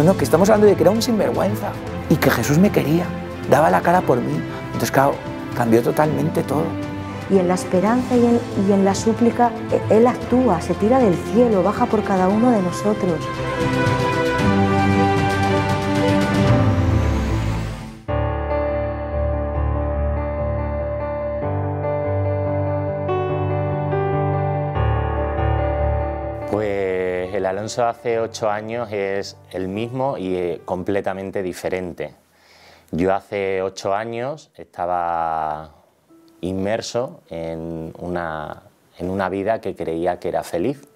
No, no, que estamos hablando de que era un sinvergüenza y que Jesús me quería, daba la cara por mí. Entonces, claro, cambió totalmente todo. Y en la esperanza y en, y en la súplica, e- Él actúa, se tira del cielo, baja por cada uno de nosotros. Alonso hace ocho años es el mismo y eh, completamente diferente. Yo hace ocho años estaba inmerso en una, en una vida que creía que era feliz.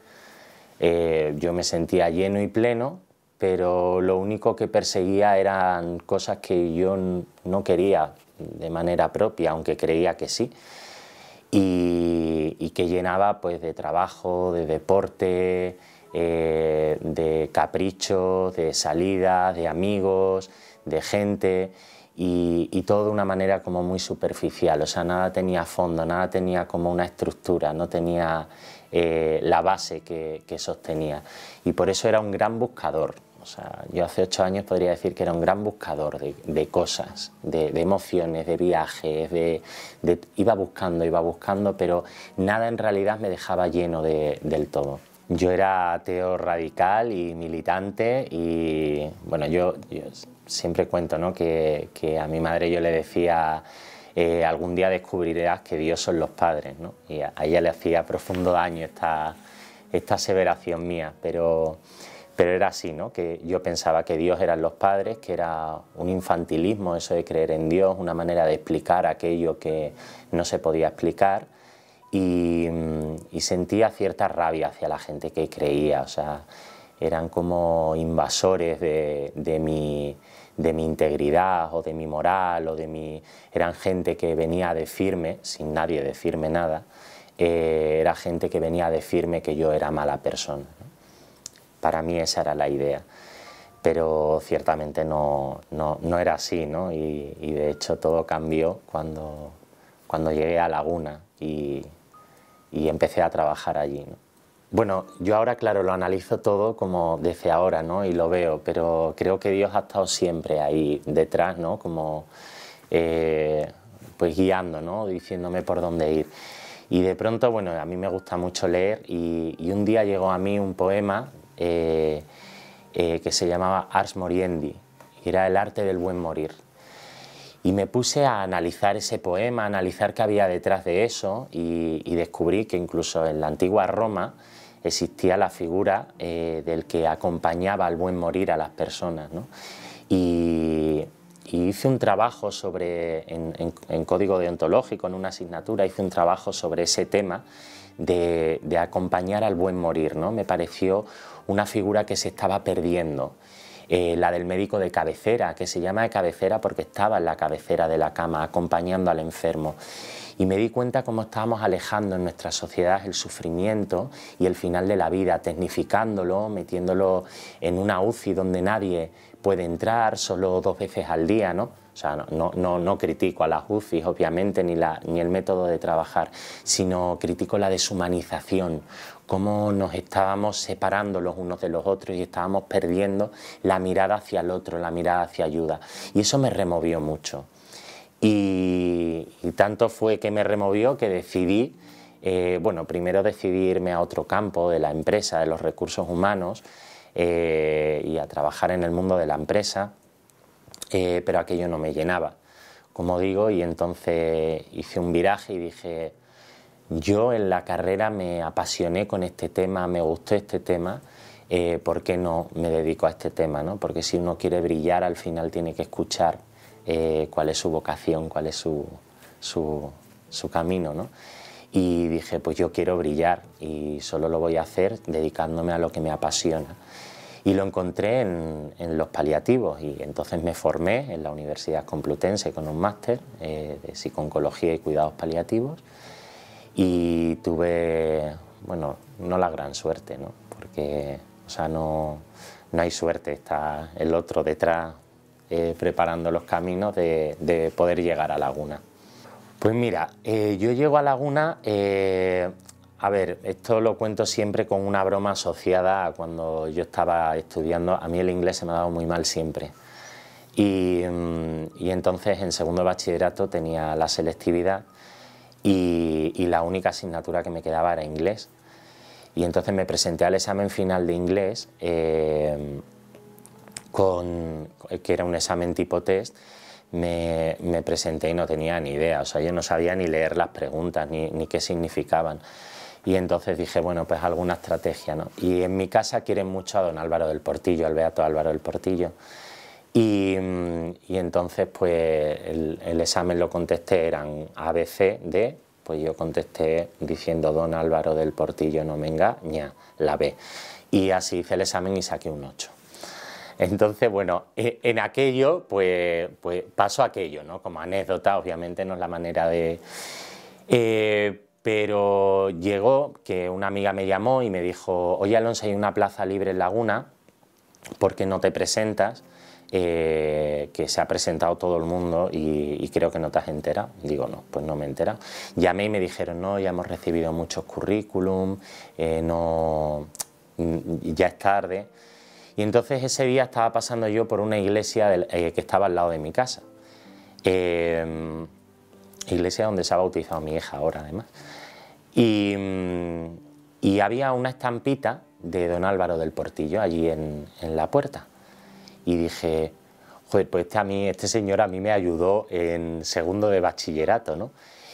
Eh, yo me sentía lleno y pleno, pero lo único que perseguía eran cosas que yo no quería de manera propia, aunque creía que sí y, y que llenaba pues de trabajo, de deporte, eh, de caprichos, de salidas, de amigos, de gente y, todo de una manera como muy superficial, o sea, nada tenía fondo, nada tenía como una estructura, no tenía eh, la base que, sostenía y por eso era un gran buscador. O sea, yo hace ocho años podría decir que era un gran buscador de, cosas, de, emociones, de viajes, de, de- iba buscando, iba buscando, pero nada en realidad me dejaba lleno de- del todo. Yo era ateo radical y militante y bueno, yo, siempre cuento ¿no? que, que a mi madre yo le decía eh, algún día descubrirás que Dios son los padres ¿no? y a, a ella le hacía profundo daño esta, esta aseveración mía, pero, pero era así, ¿no? que yo pensaba que Dios eran los padres, que era un infantilismo eso de creer en Dios, una manera de explicar aquello que no se podía explicar y, y sentía cierta rabia hacia la gente que creía, o sea, eran como invasores de, de mi, de mi integridad o de mi moral o de mi... eran gente que venía a decirme, sin nadie decirme nada, eh, era gente que venía a decirme que yo era mala persona. Para mí esa era la idea, pero ciertamente no, no, no era así, ¿no? Y, y de hecho todo cambió cuando, cuando llegué a Laguna y, y empecé a trabajar allí. ¿no? Bueno, yo ahora, claro, lo analizo todo como desde ahora, ¿no? Y lo veo, pero creo que Dios ha estado siempre ahí detrás, ¿no? Como, eh, pues guiando, ¿no? Diciéndome por dónde ir. Y de pronto, bueno, a mí me gusta mucho leer y, un día llegó a mí un poema eh, eh, que se llamaba Ars Moriendi, era el arte del buen morir. Y me puse a analizar ese poema, a analizar qué había detrás de eso y, descubrí que incluso en la antigua Roma existía la figura eh, del que acompañaba al buen morir a las personas. ¿no? Y, hice un trabajo sobre, en código deontológico, en una asignatura, hice un trabajo sobre ese tema de, de acompañar al buen morir. ¿no? Me pareció una figura que se estaba perdiendo. Eh, la del médico de cabecera, que se llama de cabecera porque estaba en la cabecera de la cama acompañando al enfermo. Y me di cuenta cómo estábamos alejando en nuestra sociedad el sufrimiento y el final de la vida, tecnificándolo, metiéndolo en una UCI donde nadie puede entrar, solo dos veces al día, ¿no? O sea, no, no, no, critico a las UCIs, obviamente, ni, la, ni el método de trabajar, sino critico la deshumanización, cómo nos estábamos separando los unos de los otros y estábamos perdiendo la mirada hacia el otro, la mirada hacia ayuda. Y eso me removió mucho. Y, tanto fue que me removió que decidí, eh, bueno, primero decidí irme a otro campo de la empresa, de los recursos humanos, eh, y a trabajar en el mundo de la empresa, eh, pero aquello no me llenaba, como digo, y entonces hice un viraje y dije, yo en la carrera me apasioné con este tema, me gustó este tema, eh, ¿por qué no me dedico a este tema? ¿no? Porque si uno quiere brillar, al final tiene que escuchar eh, cuál es su vocación, cuál es su, su, su camino. ¿no? Y dije, pues yo quiero brillar y solo lo voy a hacer dedicándome a lo que me apasiona. Y lo encontré en, en los paliativos y entonces me formé en la Universidad Complutense con un máster eh, de psiconcología y cuidados paliativos y tuve, bueno, no la gran suerte, ¿no? Porque, o sea, no, no hay suerte, está el otro detrás eh, preparando los caminos de, de poder llegar a Laguna. Pues mira, eh, yo llego a Laguna eh, a ver, esto lo cuento siempre con una broma asociada a cuando yo estaba estudiando. A mí el inglés se me ha dado muy mal siempre. Y, mm, entonces en segundo bachillerato tenía la selectividad y, la única asignatura que me quedaba era inglés. Y entonces me presenté al examen final de inglés, eh, con, que era un examen tipo test, me, presenté y no tenía ni idea, o sea, yo no sabía ni leer las preguntas, ni, ni qué significaban. Y entonces dije, bueno, pues alguna estrategia, ¿no? Y en mi casa quieren mucho a don Álvaro del Portillo, al Beato Álvaro del Portillo. Y, mm, y entonces, pues el, examen lo contesté, eran A, B, C, D, pues yo contesté diciendo don Álvaro del Portillo no me engaña, la B. Y así hice el examen y saqué un 8. Entonces, bueno, e, en aquello, pues, pues pasó aquello, ¿no? Como anécdota, obviamente no es la manera de... Eh, pero llegó que una amiga me llamó y me dijo, oye Alonso, hay una plaza libre en Laguna, ¿por qué no te presentas? Eh, que se ha presentado todo el mundo y, creo que no te has enterado. Digo, no, pues no me he enterado. Llamé y me dijeron, no, ya hemos recibido muchos currículum, eh, no, ya es tarde. Y entonces ese día estaba pasando yo por una iglesia eh, que estaba al lado de mi casa. iglesia donde se ha bautizado mi hija ahora, además. Mm, y, había una estampita de don Álvaro del Portillo allí en, la puerta. Y dije, joder, pues este, a mí, este señor a mí me ayudó en segundo de bachillerato, ¿no?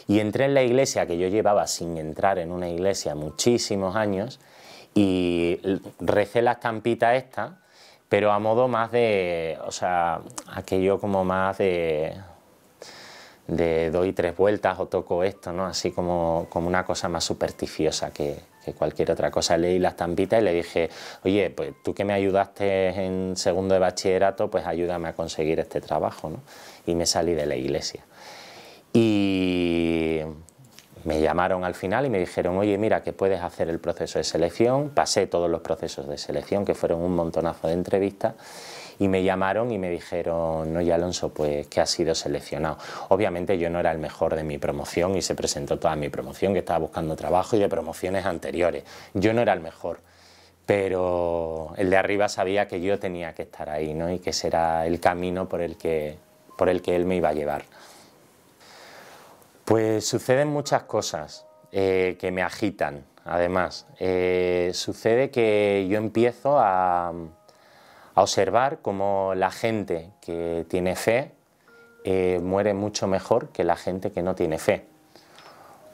Y entré en la iglesia que yo llevaba sin entrar en una iglesia muchísimos años y recé la estampita esta, pero a modo más de, o sea, aquello como más de, de doy tres vueltas o toco esto, ¿no? así como, como una cosa más supersticiosa que, cualquier otra cosa. Leí la estampita y le dije, oye, pues tú que me ayudaste en segundo de bachillerato, pues ayúdame a conseguir este trabajo. ¿no? Y me salí de la iglesia. Y me llamaron al final y me dijeron, oye, mira, que puedes hacer el proceso de selección. Pasé todos los procesos de selección, que fueron un montonazo de entrevistas y me llamaron y me dijeron, no, ya Alonso, pues que ha sido seleccionado. Obviamente yo no era el mejor de mi promoción y se presentó toda mi promoción, que estaba buscando trabajo y de promociones anteriores. Yo no era el mejor, pero el de arriba sabía que yo tenía que estar ahí ¿no? y que ese era el camino por el que, por el que él me iba a llevar. Pues suceden muchas cosas eh, que me agitan, además. Eh, sucede que yo empiezo a a observar cómo la gente que tiene fe eh, muere mucho mejor que la gente que no tiene fe.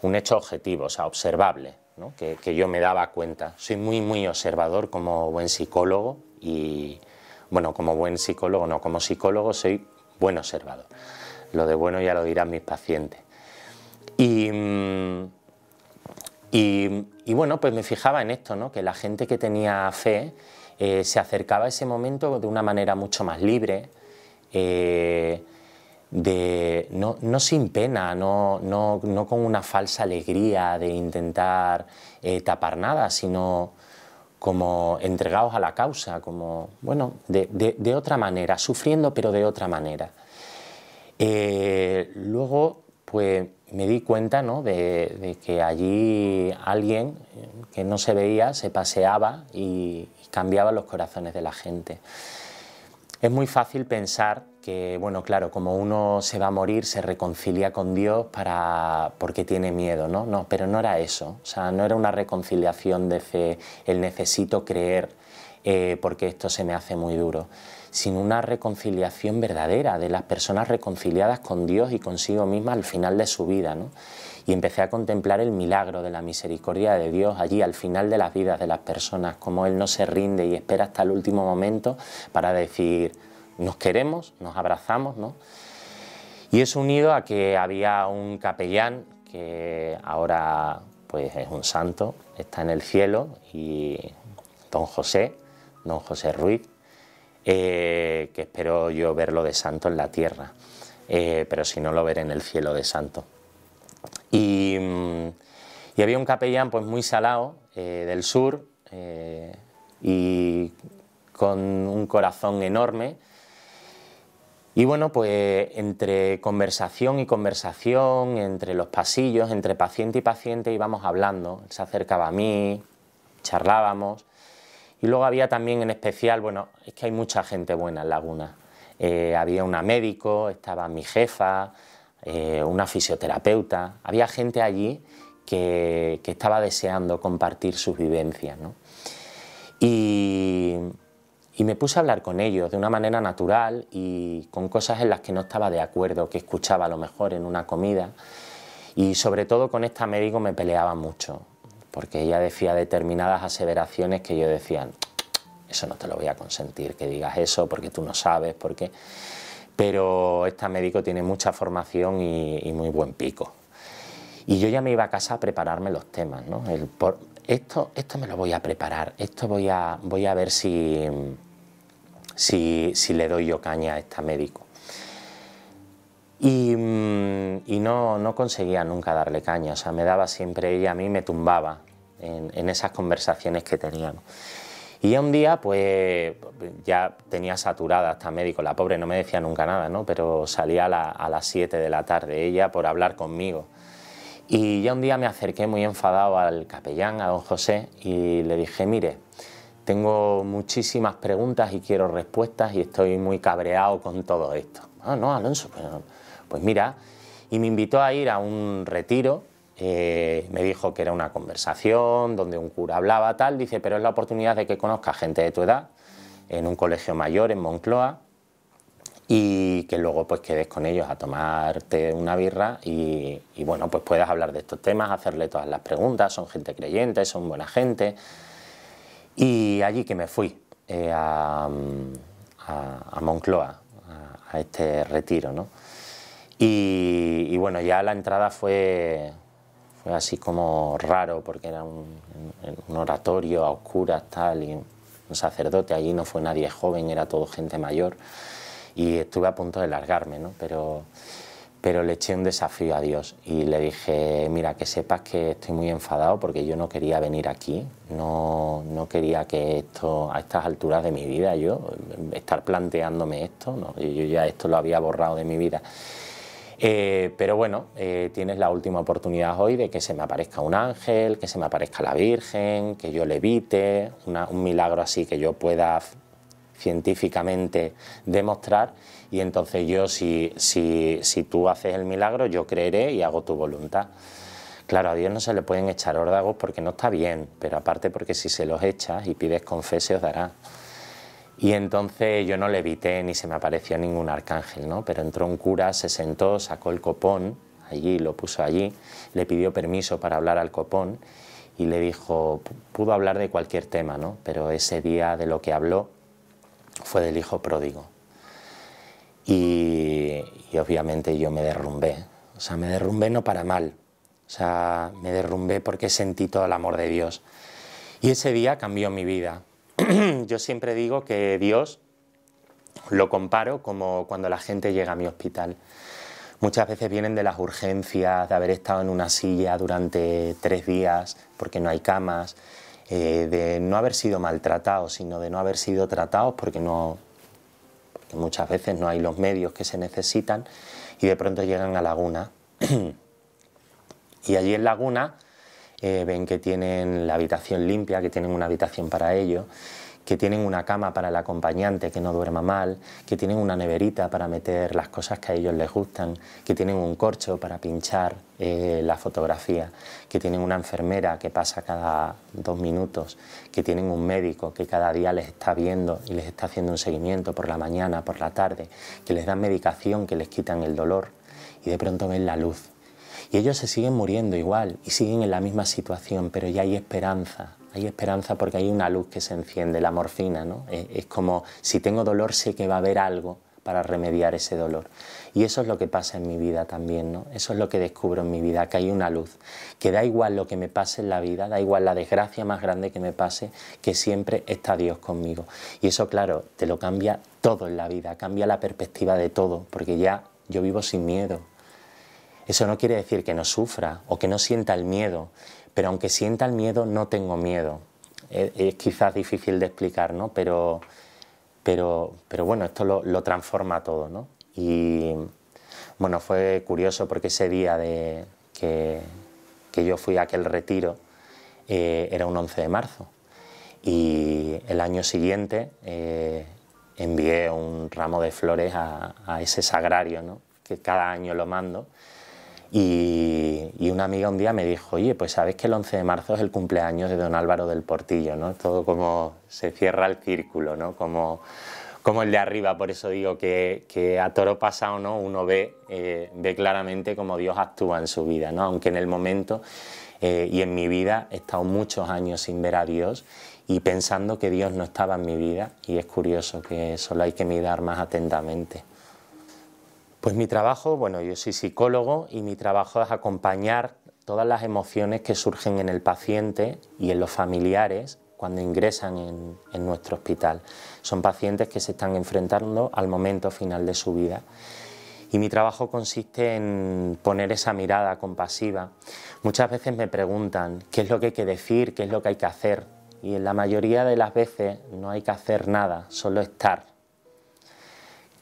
Un hecho objetivo, o sea, observable, que, yo me daba cuenta. Soy muy, muy observador como buen psicólogo y, bueno, como buen psicólogo, no, como psicólogo soy buen observador. Lo de bueno ya lo dirán mis pacientes. Y, mm, y, y bueno, pues me fijaba en esto, ¿no? que la gente que tenía fe eh, se acercaba ese momento de una manera mucho más libre, eh, de, no, sin pena, no, con una falsa alegría de intentar eh, tapar nada, sino como entregados a la causa, como, bueno, de, otra manera, sufriendo pero de otra manera. luego, pues me di cuenta de, que allí alguien que no se veía se paseaba y, cambiaba los corazones de la gente. Es muy fácil pensar que, bueno, claro, como uno se va a morir, se reconcilia con Dios para, porque tiene miedo, ¿no? No, pero no era eso, o sea, no era una reconciliación de fe, el necesito creer eh, porque esto se me hace muy duro, sino una reconciliación verdadera de las personas reconciliadas con Dios y consigo misma al final de su vida, ¿no? y empecé a contemplar el milagro de la misericordia de Dios allí al final de las vidas de las personas, como Él no se rinde y espera hasta el último momento para decir, nos queremos, nos abrazamos, ¿no? Y es unido a que había un capellán que ahora pues es un santo, está en el cielo, y don José, don José Ruiz, eh, que espero yo verlo de santo en la tierra, eh, pero si no lo veré en el cielo de santo. Mm, y, había un capellán pues muy salado eh, del sur y con un corazón enorme Y bueno, pues entre conversación y conversación, entre los pasillos, entre paciente y paciente íbamos hablando. Él se acercaba a mí, charlábamos. Y luego había también en especial, bueno, es que hay mucha gente buena en Laguna. Eh, había una médico, estaba mi jefa, eh, una fisioterapeuta. Había gente allí que, que estaba deseando compartir sus vivencias. ¿no? Y y me puse a hablar con ellos de una manera natural y con cosas en las que no estaba de acuerdo, que escuchaba a lo mejor en una comida. Y sobre todo con esta médico me peleaba mucho, porque ella decía determinadas aseveraciones que yo decía, eso no te lo voy a consentir, que digas eso, porque tú no sabes, porque... Pero esta médico tiene mucha formación y, muy buen pico. Y yo ya me iba a casa a prepararme los temas, ¿no? Esto, esto me lo voy a preparar, esto voy a, voy a ver si, si, le doy yo caña a esta médico. Y, mm, no, conseguía nunca darle caña, o sea, me daba siempre ella a mí, me tumbaba en, esas conversaciones que teníamos. Y ya un día, pues ya tenía saturada a esta médico, la pobre no me decía nunca nada, ¿no? Pero salía a, a las 7 de la tarde ella por hablar conmigo. Y ya un día me acerqué muy enfadado al capellán, a don José, y le dije, mire, tengo muchísimas preguntas y quiero respuestas y estoy muy cabreado con todo esto. Ah, no, Alonso, pues, pues mira, y me invitó a ir a un retiro, eh, me dijo que era una conversación donde un cura hablaba tal, dice, pero es la oportunidad de que conozca gente de tu edad en un colegio mayor en Moncloa y que luego pues quedes con ellos a tomarte una birra y, bueno, pues puedas hablar de estos temas, hacerle todas las preguntas, son gente creyente, son buena gente, y allí que me fui eh, a, Moncloa, a, este retiro. ¿no? Y, bueno, ya la entrada fue, fue así como raro, porque era un, oratorio a oscuras, tal, y un sacerdote, allí no fue nadie joven, era todo gente mayor. Y estuve a punto de largarme, ¿no? pero pero le eché un desafío a Dios y le dije, mira, que sepas que estoy muy enfadado porque yo no quería venir aquí, no, no quería que esto, a estas alturas de mi vida, yo estar planteándome esto, ¿no? yo ya esto lo había borrado de mi vida. Eh, pero bueno, eh, tienes la última oportunidad hoy de que se me aparezca un ángel, que se me aparezca la Virgen, que yo le evite, un milagro así que yo pueda científicamente demostrar y entonces yo, si, si, si tú haces el milagro, yo creeré y hago tu voluntad. Claro, a Dios no se le pueden echar órdagos porque no está bien, pero aparte porque si se los echas y pides con fe se os dará. Y entonces yo no le evité ni se me apareció ningún arcángel, ¿no? Pero entró un cura, se sentó, sacó el copón, allí lo puso allí, le pidió permiso para hablar al copón y le dijo, pudo hablar de cualquier tema, ¿no? Pero ese día de lo que habló fue del hijo pródigo. Y, obviamente yo me derrumbé. O sea, me derrumbé no para mal. O sea, me derrumbé porque sentí todo el amor de Dios. Y ese día cambió mi vida. yo siempre digo que Dios lo comparo como cuando la gente llega a mi hospital. Muchas veces vienen de las urgencias, de haber estado en una silla durante tres días porque no hay camas, eh, de no haber sido maltratados, sino de no haber sido tratados porque no, que muchas veces no hay los medios que se necesitan y de pronto llegan a Laguna. y allí en Laguna eh, ven que tienen la habitación limpia, que tienen una habitación para ellos que tienen una cama para el acompañante que no duerma mal, que tienen una neverita para meter las cosas que a ellos les gustan, que tienen un corcho para pinchar eh, la fotografía, que tienen una enfermera que pasa cada dos minutos, que tienen un médico que cada día les está viendo y les está haciendo un seguimiento por la mañana, por la tarde, que les dan medicación que les quitan el dolor y de pronto ven la luz. Y ellos se siguen muriendo igual y siguen en la misma situación, pero ya hay esperanza, hay esperanza porque hay una luz que se enciende, la morfina, ¿no? Es, como si tengo dolor sé que va a haber algo para remediar ese dolor. Y eso es lo que pasa en mi vida también, ¿no? Eso es lo que descubro en mi vida, que hay una luz, que da igual lo que me pase en la vida, da igual la desgracia más grande que me pase, que siempre está Dios conmigo. Y eso, claro, te lo cambia todo en la vida, cambia la perspectiva de todo, porque ya yo vivo sin miedo. Eso no quiere decir que no sufra o que no sienta el miedo, pero aunque sienta el miedo, no tengo miedo. Es, quizás difícil de explicar, ¿no? Pero, pero, pero bueno, esto lo, transforma todo, ¿no? Y bueno, fue curioso porque ese día de que, yo fui a aquel retiro eh, era un 11 de marzo. Y el año siguiente eh, envié un ramo de flores a, ese sagrario, ¿no? que cada año lo mando. Y, una amiga un día me dijo, oye, pues sabes que el 11 de marzo es el cumpleaños de don Álvaro del Portillo, ¿no? Todo como se cierra el círculo, ¿no? Como, como el de arriba, por eso digo que, a toro pasado ¿no? uno ve, eh, ve claramente cómo Dios actúa en su vida, ¿no? aunque en el momento eh, y en mi vida he estado muchos años sin ver a Dios y pensando que Dios no estaba en mi vida y es curioso que solo hay que mirar más atentamente. Pues mi trabajo, bueno, yo soy psicólogo y mi trabajo es acompañar todas las emociones que surgen en el paciente y en los familiares cuando ingresan en, en, nuestro hospital. Son pacientes que se están enfrentando al momento final de su vida. Y mi trabajo consiste en poner esa mirada compasiva. Muchas veces me preguntan qué es lo que hay que decir, qué es lo que hay que hacer. Y en la mayoría de las veces no hay que hacer nada, solo estar.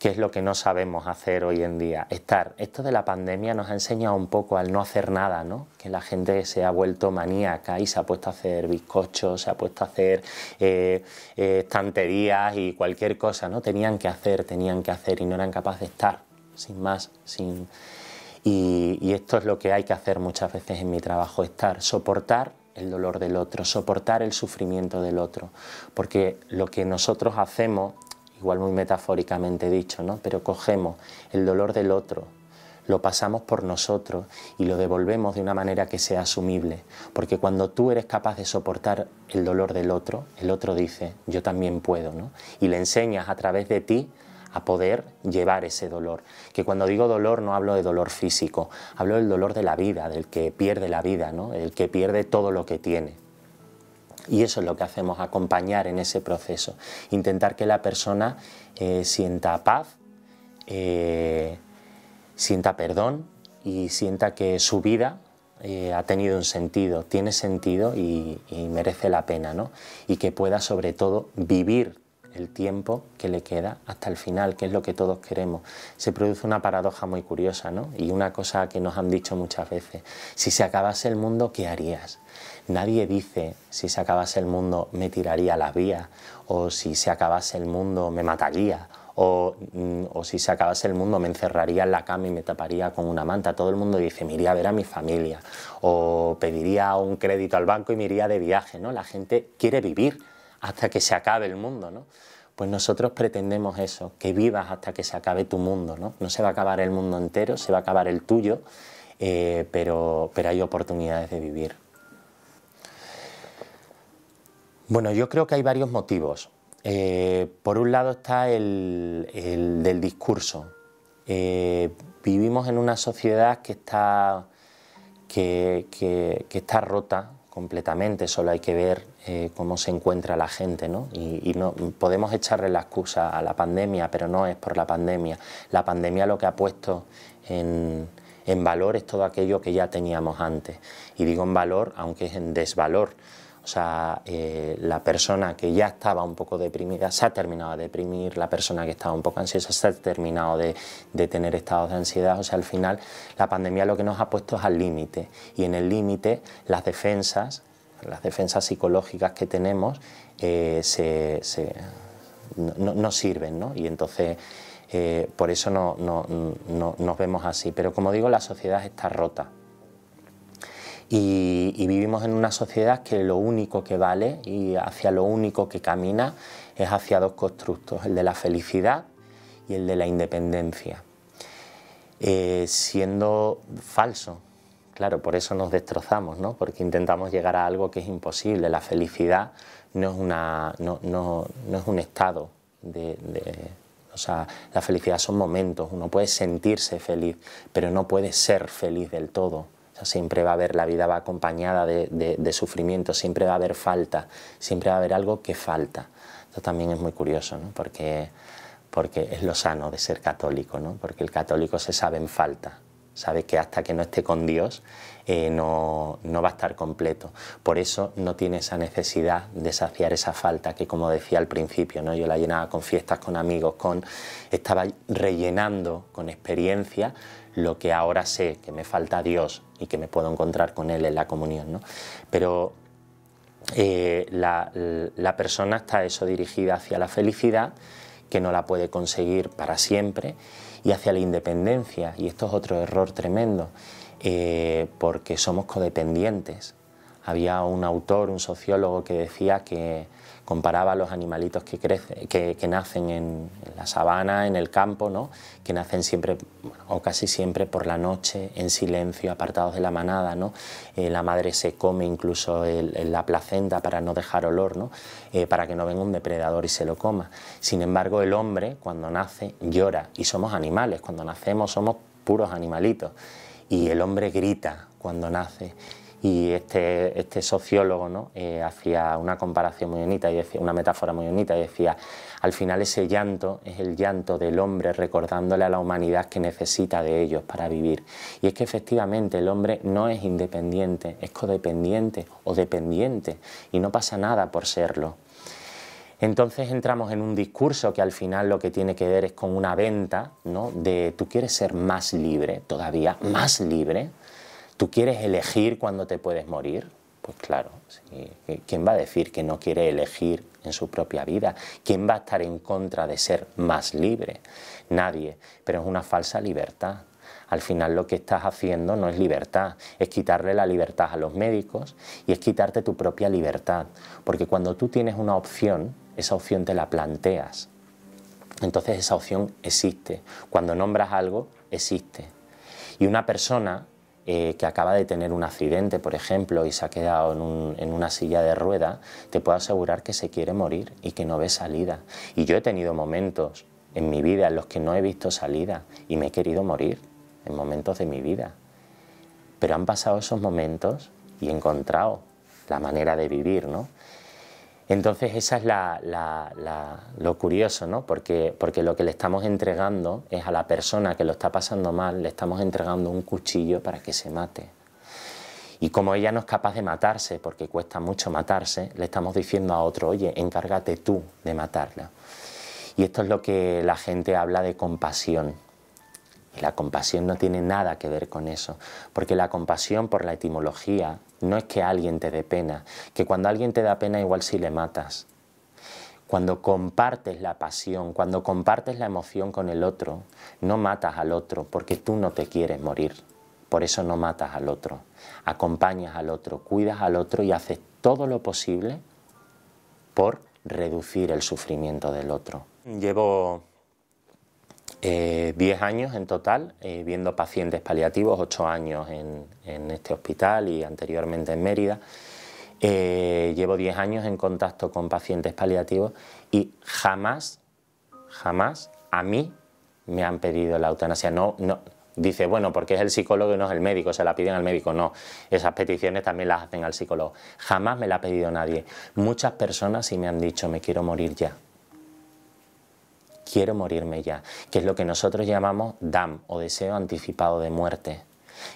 ¿Qué es lo que no sabemos hacer hoy en día? Estar. Esto de la pandemia nos ha enseñado un poco al no hacer nada, ¿no? Que la gente se ha vuelto maníaca y se ha puesto a hacer bizcochos, se ha puesto a hacer eh, eh, estanterías y cualquier cosa, ¿no? Tenían que hacer, tenían que hacer y no eran capaces de estar, sin más, sin... Y esto es lo que hay que hacer muchas veces en mi trabajo, estar, soportar el dolor del otro, soportar el sufrimiento del otro, porque lo que nosotros hacemos, igual muy metafóricamente dicho, ¿no? pero cogemos el dolor del otro, lo pasamos por nosotros y lo devolvemos de una manera que sea asumible, porque cuando tú eres capaz de soportar el dolor del otro, el otro dice, yo también puedo, ¿no? y le enseñas a través de ti a poder llevar ese dolor. Que cuando digo dolor no hablo de dolor físico, hablo del dolor de la vida, del que pierde la vida, ¿no? el que pierde todo lo que tiene. Y eso es lo que hacemos, acompañar en ese proceso, intentar que la persona eh, sienta paz, eh, sienta perdón y sienta que su vida eh, ha tenido un sentido, tiene sentido y, y merece la pena, ¿no? Y que pueda sobre todo vivir el tiempo que le queda hasta el final, que es lo que todos queremos. Se produce una paradoja muy curiosa, ¿no? Y una cosa que nos han dicho muchas veces, si se acabase el mundo, ¿qué harías? Nadie dice, si se acabase el mundo, me tiraría a las vías, o si se acabase el mundo, me mataría, o, mm, o, si se acabase el mundo me encerraría en la cama y me taparía con una manta. Todo el mundo dice, me iría a ver a mi familia, o pediría un crédito al banco y me iría de viaje, ¿no? La gente quiere vivir, hasta que se acabe el mundo, ¿no? Pues nosotros pretendemos eso, que vivas hasta que se acabe tu mundo, ¿no? No se va a acabar el mundo entero, se va a acabar el tuyo, eh, pero, pero hay oportunidades de vivir. Bueno, yo creo que hay varios motivos. Eh, por un lado está el, del discurso. Eh, vivimos en una sociedad que está, que, que está rota completamente, solo hay que ver eh, cómo se encuentra la gente, ¿no? Y, no podemos echarle la excusa a la pandemia, pero no es por la pandemia. La pandemia lo que ha puesto en, valor es todo aquello que ya teníamos antes. Y digo en valor, aunque es en desvalor. O sea, eh, la persona que ya estaba un poco deprimida se ha terminado de deprimir, la persona que estaba un poco ansiosa se ha terminado de, de tener estados de ansiedad. O sea, al final la pandemia lo que nos ha puesto es al límite. Y en el límite las defensas las defensas psicológicas que tenemos eh, no, sirven, ¿no? Y entonces eh, por eso no, nos vemos así. Pero como digo, la sociedad está rota. Y, vivimos en una sociedad que lo único que vale y hacia lo único que camina es hacia dos constructos, el de la felicidad y el de la independencia. Eh, siendo falso, Claro, por eso nos destrozamos, ¿no? porque intentamos llegar a algo que es imposible. La felicidad no es, una, no, no, no es un estado de, o sea, la felicidad son momentos, uno puede sentirse feliz, pero no puede ser feliz del todo. Siempre va a haber, la vida va acompañada de, de, sufrimiento, siempre va a haber falta, siempre va a haber algo que falta. Esto también es muy curioso, ¿no? porque, porque es lo sano de ser católico, ¿no? porque el católico se sabe en falta, sabe que hasta que no esté con Dios eh, no, va a estar completo. Por eso no tiene esa necesidad de saciar esa falta que, como decía al principio, ¿no? yo la llenaba con fiestas, con amigos, con estaba rellenando con experiencia lo que ahora sé que me falta Dios y que me puedo encontrar con Él en la comunión. ¿no? Pero eh, la, la persona está eso dirigida hacia la felicidad que no la puede conseguir para siempre y hacia la independencia y esto es otro error tremendo eh, porque somos codependientes. Había un autor, un sociólogo que decía que comparaba a los animalitos que, que, nacen en, la sabana, en el campo, ¿no? que nacen siempre o casi siempre por la noche, en silencio, apartados de la manada. ¿no? Eh, la madre se come incluso la placenta para no dejar olor, ¿no? Eh, para que no venga un depredador y se lo coma. Sin embargo, el hombre cuando nace llora y somos animales, cuando nacemos somos puros animalitos y el hombre grita cuando nace. Y este, este sociólogo ¿no? Eh, hacía una comparación muy bonita, y decía, una metáfora muy bonita, y decía, al final ese llanto es el llanto del hombre recordándole a la humanidad que necesita de ellos para vivir. Y es que efectivamente el hombre no es independiente, es codependiente o dependiente, y no pasa nada por serlo. Entonces entramos en un discurso que al final lo que tiene que ver es con una venta, ¿no? De tú quieres ser más libre, todavía más libre, tú quieres elegir cuándo te puedes morir. Pues claro, ¿quién va a decir que no quiere elegir en su propia vida? ¿Quién va a estar en contra de ser más libre? Nadie, pero es una falsa libertad. Al final lo que estás haciendo no es libertad, es quitarle la libertad a los médicos y es quitarte tu propia libertad. Porque cuando tú tienes una opción, esa opción te la planteas. Entonces esa opción existe. Cuando nombras algo, existe. Y una persona eh, que acaba de tener un accidente, por ejemplo, y se ha quedado en, una silla de rueda, te puedo asegurar que se quiere morir y que no ve salida. Y yo he tenido momentos en mi vida en los que no he visto salida y me he querido morir, en momentos de mi vida. Pero han pasado esos momentos y he encontrado la manera de vivir, ¿no? Entonces esa es lo curioso, ¿no? Porque, porque lo que le estamos entregando es a la persona que lo está pasando mal, le estamos entregando un cuchillo para que se mate. Y como ella no es capaz de matarse, porque cuesta mucho matarse, le estamos diciendo a otro, oye, encárgate tú de matarla. Y esto es lo que la gente habla de compasión. Y la compasión no tiene nada que ver con eso, porque la compasión por la etimología no es que alguien te dé pena, que cuando alguien te da pena igual si le matas. Cuando compartes la pasión, cuando compartes la emoción con el otro, no matas al otro porque tú no te quieres morir. Por eso no matas al otro. Acompañas al otro, cuidas al otro y haces todo lo posible por reducir el sufrimiento del otro. Llevo 10 eh, años en total eh, viendo pacientes paliativos, 8 años en, este hospital y anteriormente en Mérida. Eh, llevo 10 años en contacto con pacientes paliativos y jamás, jamás a mí me han pedido la eutanasia. No, no, dice, bueno, porque es el psicólogo y no es el médico, se la piden al médico. No, esas peticiones también las hacen al psicólogo. Jamás me la ha pedido nadie. Muchas personas sí me han dicho, me quiero morir ya quiero morirme ya, que es lo que nosotros llamamos DAM o deseo anticipado de muerte.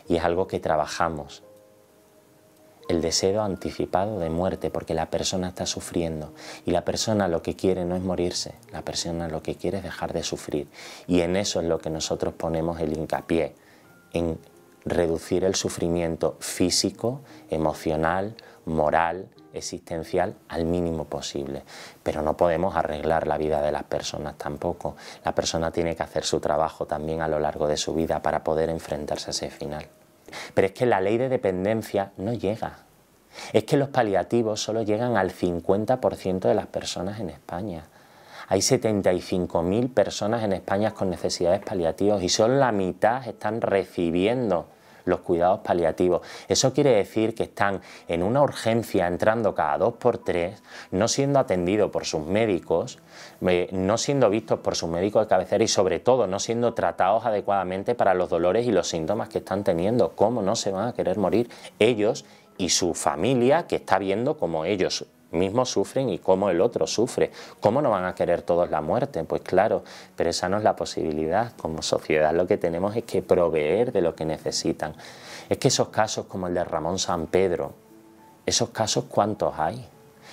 Y es algo que trabajamos. El deseo anticipado de muerte, porque la persona está sufriendo y la persona lo que quiere no es morirse, la persona lo que quiere es dejar de sufrir. Y en eso es lo que nosotros ponemos el hincapié, en reducir el sufrimiento físico, emocional, moral, existencial al mínimo posible. Pero no podemos arreglar la vida de las personas tampoco. La persona tiene que hacer su trabajo también a lo largo de su vida para poder enfrentarse a ese final. Pero es que la ley de dependencia no llega. Es que los paliativos solo llegan al 50% de las personas en España. Hay 75.000 personas en España con necesidades paliativas y solo la mitad están recibiendo los cuidados paliativos. Eso quiere decir que están en una urgencia entrando cada dos por tres, no siendo atendidos por sus médicos, eh, no siendo vistos por sus médicos de cabecera y sobre todo no siendo tratados adecuadamente para los dolores y los síntomas que están teniendo. ¿Cómo no se van a querer morir ellos y su familia que está viendo cómo ellos mismos sufren y cómo el otro sufre. ¿Cómo no van a querer todos la muerte? Pues claro, pero esa no es la posibilidad. Como sociedad lo que tenemos es que proveer de lo que necesitan. Es que esos casos como el de Ramón San Pedro, esos casos cuántos hay.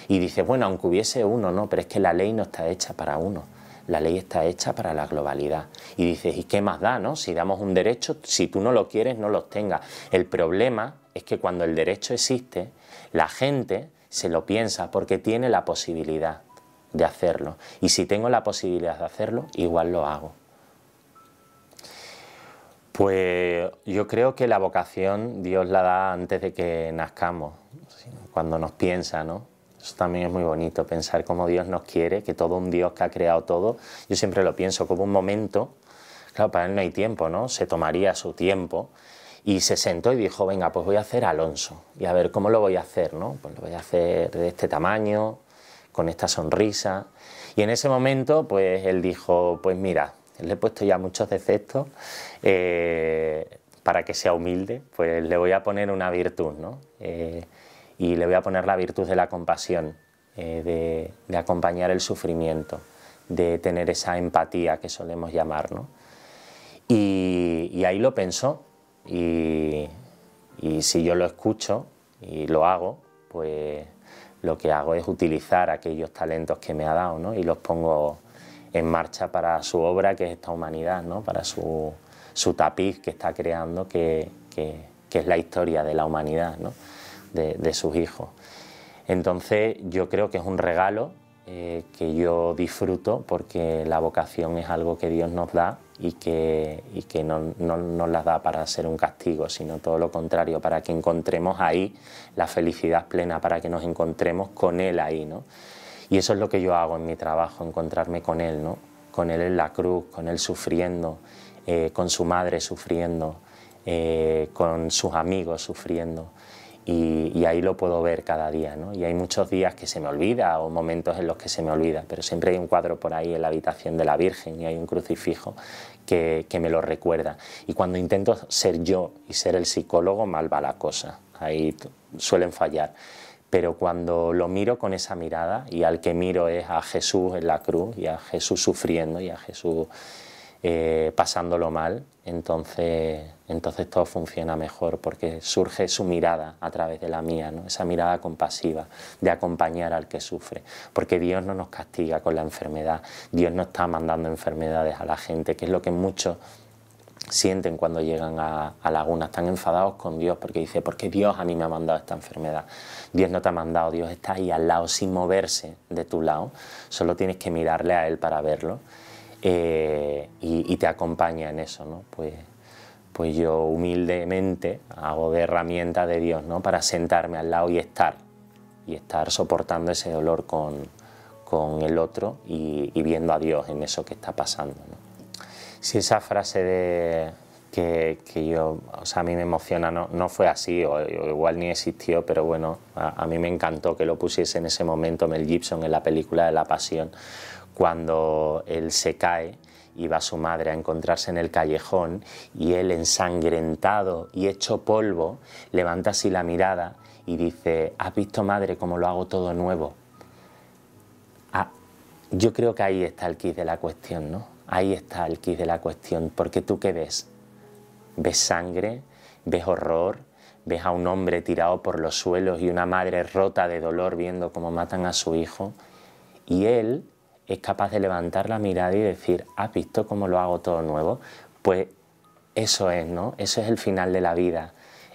Y dice, bueno, aunque hubiese uno, no, pero es que la ley no está hecha para uno. La ley está hecha para la globalidad. Y dices, ¿y qué más da, no? Si damos un derecho, si tú no lo quieres, no los tengas. El problema es que cuando el derecho existe, la gente se lo piensa porque tiene la posibilidad de hacerlo. Y si tengo la posibilidad de hacerlo, igual lo hago. Pues yo creo que la vocación Dios la da antes de que nazcamos, cuando nos piensa, ¿no? Eso también es muy bonito, pensar cómo Dios nos quiere, que todo un Dios que ha creado todo, yo siempre lo pienso como un momento, claro, para él no hay tiempo, ¿no? Se tomaría su tiempo y se sentó y dijo, venga, pues voy a hacer Alonso. Y a ver, ¿cómo lo voy a hacer? No? Pues lo voy a hacer de este tamaño, con esta sonrisa. Y en ese momento, pues él dijo, pues mira, le he puesto ya muchos defectos, eh, para que sea humilde, pues le voy a poner una virtud, ¿no? Eh, y le voy a poner la virtud de la compasión, eh, de, acompañar el sufrimiento, de tener esa empatía que solemos llamar, ¿no? Y, y ahí lo pensó, y, si yo lo escucho y lo hago, pues lo que hago es utilizar aquellos talentos que me ha dado ¿no? y los pongo en marcha para su obra, que es esta humanidad, ¿no? para su, tapiz que está creando, que, es la historia de la humanidad, ¿no? de, sus hijos. Entonces yo creo que es un regalo eh, que yo disfruto porque la vocación es algo que Dios nos da y que, y que no, no, nos las da para ser un castigo, sino todo lo contrario, para que encontremos ahí la felicidad plena, para que nos encontremos con Él ahí. ¿no? Y eso es lo que yo hago en mi trabajo, encontrarme con Él, ¿no? con Él en la cruz, con Él sufriendo, eh, con su madre sufriendo, eh, con sus amigos sufriendo y, ahí lo puedo ver cada día. ¿no? Y hay muchos días que se me olvida o momentos en los que se me olvida, pero siempre hay un cuadro por ahí en la habitación de la Virgen y hay un crucifijo que, que me lo recuerda. Y cuando intento ser yo y ser el psicólogo, mal va la cosa. Ahí suelen fallar. Pero cuando lo miro con esa mirada y al que miro es a Jesús en la cruz y a Jesús sufriendo y a Jesús eh, pasándolo mal, entonces, entonces todo funciona mejor porque surge su mirada a través de la mía, ¿no? esa mirada compasiva de acompañar al que sufre, porque Dios no nos castiga con la enfermedad, Dios no está mandando enfermedades a la gente, que es lo que muchos sienten cuando llegan a, a Laguna, están enfadados con Dios porque dice, ¿por qué Dios a mí me ha mandado esta enfermedad? Dios no te ha mandado, Dios está ahí al lado sin moverse de tu lado, solo tienes que mirarle a Él para verlo. Eh, y, te acompaña en eso, ¿no? Pues, pues yo humildemente hago de herramienta de Dios, ¿no? Para sentarme al lado y estar, y estar soportando ese dolor con, con el otro y, viendo a Dios en eso que está pasando. ¿no? Si esa frase de que, que, yo, o sea, a mí me emociona, no, no fue así, o, igual ni existió, pero bueno, a, a, mí me encantó que lo pusiese en ese momento Mel Gibson en la película de La Pasión, cuando él se cae y va su madre a encontrarse en el callejón y él ensangrentado y hecho polvo levanta así la mirada y dice, ¿has visto madre cómo lo hago todo nuevo? Ah, yo creo que ahí está el quid de la cuestión, ¿no? Ahí está el quid de la cuestión, porque tú qué ves? ¿Ves sangre? ¿Ves horror? ¿Ves a un hombre tirado por los suelos y una madre rota de dolor viendo cómo matan a su hijo? Y él es capaz de levantar la mirada y decir, ¿has visto cómo lo hago todo nuevo? Pues eso es, ¿no? Eso es el final de la vida.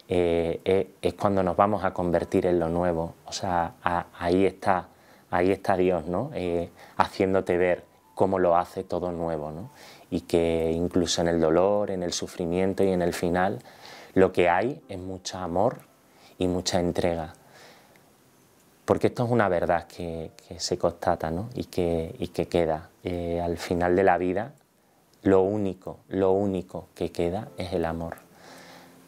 Eh, es cuando nos vamos a convertir en lo nuevo. O sea, ahí está, ahí está Dios, ¿no? Eh, haciéndote ver cómo lo hace todo nuevo, ¿no? Y que incluso en el dolor, en el sufrimiento y en el final, lo que hay es mucho amor y mucha entrega porque esto es una verdad que, se constata ¿no? y, que, queda. Eh, al final de la vida, lo único, lo único que queda es el amor.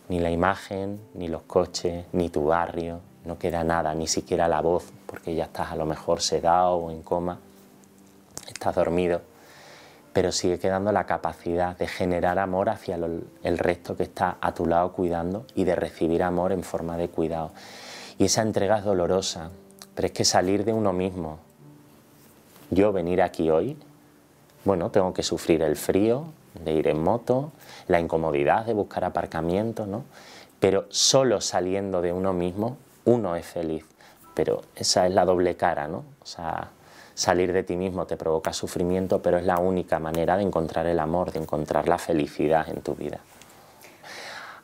Ni la imagen, ni los coches, ni tu barrio, no queda nada, ni siquiera la voz, porque ya estás a lo mejor sedado o en coma, estás dormido, pero sigue quedando la capacidad de generar amor hacia el resto que está a tu lado cuidando y de recibir amor en forma de cuidado. Y esa entrega es dolorosa, pero es que salir de uno mismo. Yo venir aquí hoy, bueno, tengo que sufrir el frío de ir en moto, la incomodidad de buscar aparcamiento, ¿no? Pero solo saliendo de uno mismo, uno es feliz. Pero esa es la doble cara, ¿no? O sea, salir de ti mismo te provoca sufrimiento, pero es la única manera de encontrar el amor, de encontrar la felicidad en tu vida.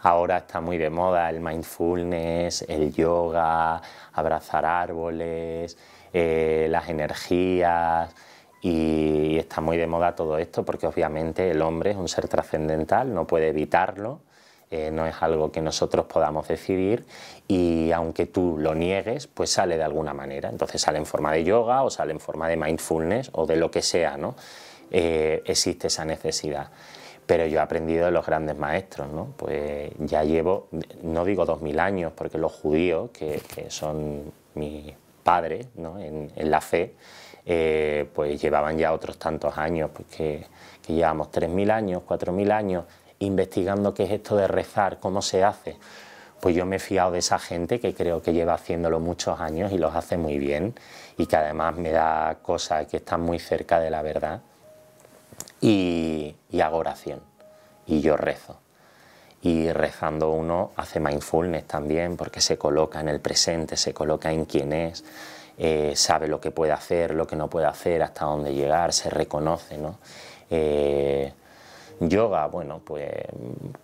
Ahora está muy de moda el mindfulness, el yoga, abrazar árboles, eh, las energías y está muy de moda todo esto porque obviamente el hombre es un ser trascendental, no puede evitarlo, eh, no es algo que nosotros podamos decidir y aunque tú lo niegues, pues sale de alguna manera. Entonces sale en forma de yoga o sale en forma de mindfulness o de lo que sea, ¿no? Eh, existe esa necesidad pero yo he aprendido de los grandes maestros, ¿no? Pues ya llevo, no digo dos mil años, porque los judíos, que, son mis padres ¿no? en, la fe, eh, pues llevaban ya otros tantos años, pues que, llevamos tres mil años, cuatro mil años investigando qué es esto de rezar, cómo se hace. Pues yo me he fiado de esa gente que creo que lleva haciéndolo muchos años y los hace muy bien y que además me da cosas que están muy cerca de la verdad y, hago oración y yo rezo. Y rezando uno hace mindfulness también porque se coloca en el presente, se coloca en quién es, eh, sabe lo que puede hacer, lo que no puede hacer, hasta dónde llegar, se reconoce. ¿no? Eh, yoga, bueno, pues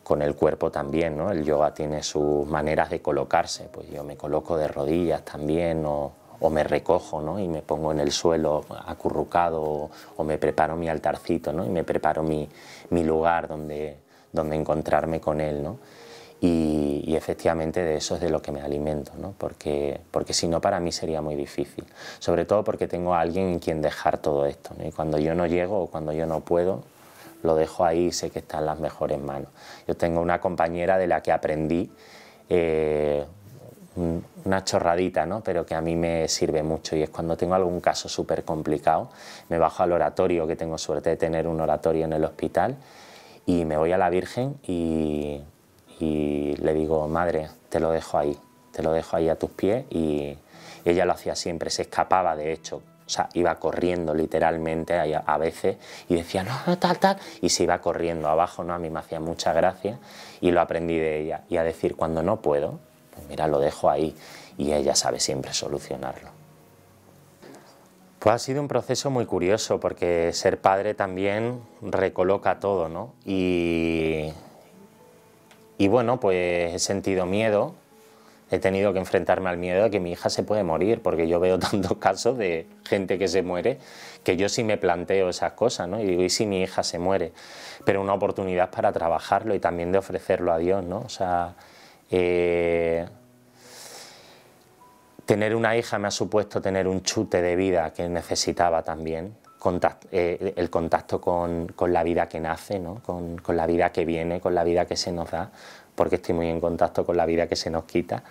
con el cuerpo también, ¿no? El yoga tiene sus maneras de colocarse, pues yo me coloco de rodillas también o o me recojo ¿no? y me pongo en el suelo acurrucado o, me preparo mi altarcito ¿no? y me preparo mi, mi lugar donde, donde encontrarme con él. ¿no? Y, efectivamente de eso es de lo que me alimento, ¿no? porque, porque si no para mí sería muy difícil, sobre todo porque tengo a alguien en quien dejar todo esto. Y cuando yo no llego o cuando yo no puedo, lo dejo ahí y sé que está en las mejores manos. Yo tengo una compañera de la que aprendí eh, una chorradita, ¿no? pero que a mí me sirve mucho y es cuando tengo algún caso súper complicado, me bajo al oratorio, que tengo suerte de tener un oratorio en el hospital, y me voy a la Virgen y, le digo, madre, te lo dejo ahí, te lo dejo ahí a tus pies y ella lo hacía siempre, se escapaba de hecho, o sea, iba corriendo literalmente a, veces y decía, no, tal, tal, y se iba corriendo abajo, ¿no? A mí me hacía mucha gracia y lo aprendí de ella. Y a decir, cuando no puedo, pues mira, lo dejo ahí y ella sabe siempre solucionarlo. Pues ha sido un proceso muy curioso porque ser padre también recoloca todo, ¿no? Y, y bueno, pues he sentido miedo, he tenido que enfrentarme al miedo de que mi hija se puede morir, porque yo veo tantos casos de gente que se muere que yo sí me planteo esas cosas, ¿no? Y digo, ¿y si mi hija se muere? Pero una oportunidad para trabajarlo y también de ofrecerlo a Dios, ¿no? O sea, eh, tener una hija me ha supuesto tener un chute de vida que necesitaba también, eh, el contacto con, la vida que nace, con, la vida que viene, con la vida que se nos da, porque estoy muy en contacto con la vida que se nos quita.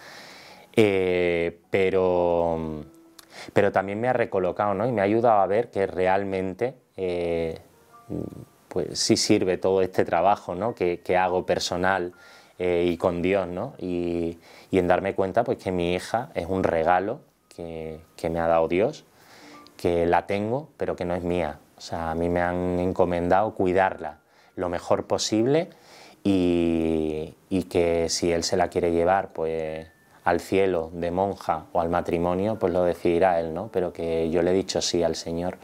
Eh, pero, pero también me ha recolocado ¿no? y me ha ayudado a ver que realmente pues sí sirve todo este trabajo ¿no? que, que hago personal eh, y con Dios, ¿no? Y, en darme cuenta pues que mi hija es un regalo que, me ha dado Dios, que la tengo, pero que no es mía. O sea, a mí me han encomendado cuidarla lo mejor posible y, y que si él se la quiere llevar, pues al cielo de monja o al matrimonio, pues lo decidirá él, ¿no? Pero que yo le he dicho sí al Señor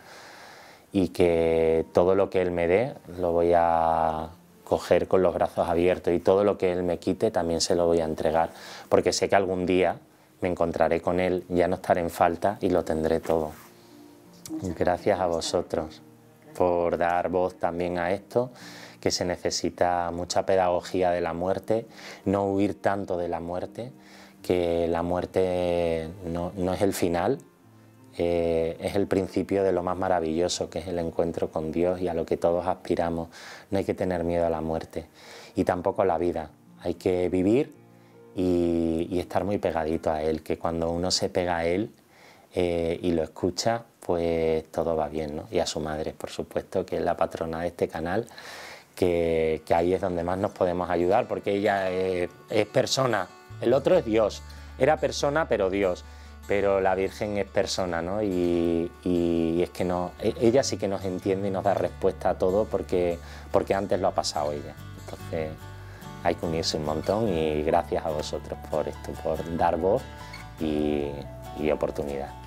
y que todo lo que él me dé lo voy a coger con los brazos abiertos y todo lo que Él me quite también se lo voy a entregar, porque sé que algún día me encontraré con Él, ya no estaré en falta y lo tendré todo. Gracias a vosotros por dar voz también a esto, que se necesita mucha pedagogía de la muerte, no huir tanto de la muerte, que la muerte no, no es el final, eh, es el principio de lo más maravilloso que es el encuentro con Dios y a lo que todos aspiramos. No hay que tener miedo a la muerte y tampoco a la vida. Hay que vivir y, estar muy pegadito a Él, que cuando uno se pega a Él eh, y lo escucha, pues todo va bien. ¿no? Y a su madre, por supuesto, que es la patrona de este canal. Que, ahí es donde más nos podemos ayudar, porque ella es persona, el otro es Dios, era persona pero Dios pero la Virgen es persona, ¿no? Y, es que no, e, ella sí que nos entiende y nos da respuesta a todo porque, porque antes lo ha pasado ella. Entonces hay que unirse un montón y gracias a vosotros por esto, por dar voz y oportunidad.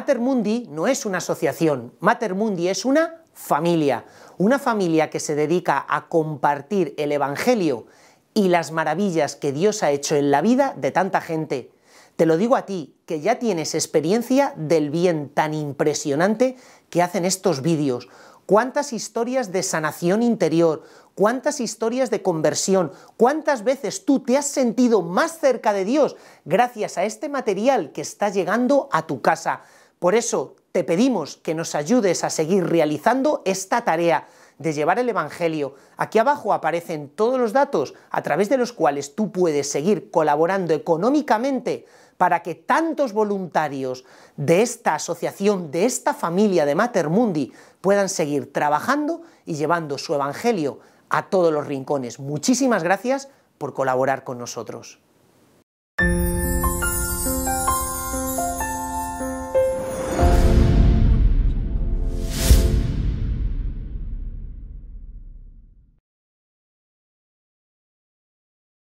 Mater Mundi no es una asociación, Mater Mundi es una familia, una familia que se dedica a compartir el Evangelio y las maravillas que Dios ha hecho en la vida de tanta gente. Te lo digo a ti, que ya tienes experiencia del bien tan impresionante que hacen estos vídeos. Cuántas historias de sanación interior, cuántas historias de conversión, cuántas veces tú te has sentido más cerca de Dios gracias a este material que está llegando a tu casa. Por eso te pedimos que nos ayudes a seguir realizando esta tarea de llevar el Evangelio. Aquí abajo aparecen todos los datos a través de los cuales tú puedes seguir colaborando económicamente para que tantos voluntarios de esta asociación, de esta familia de Mater Mundi, puedan seguir trabajando y llevando su Evangelio a todos los rincones. Muchísimas gracias por colaborar con nosotros.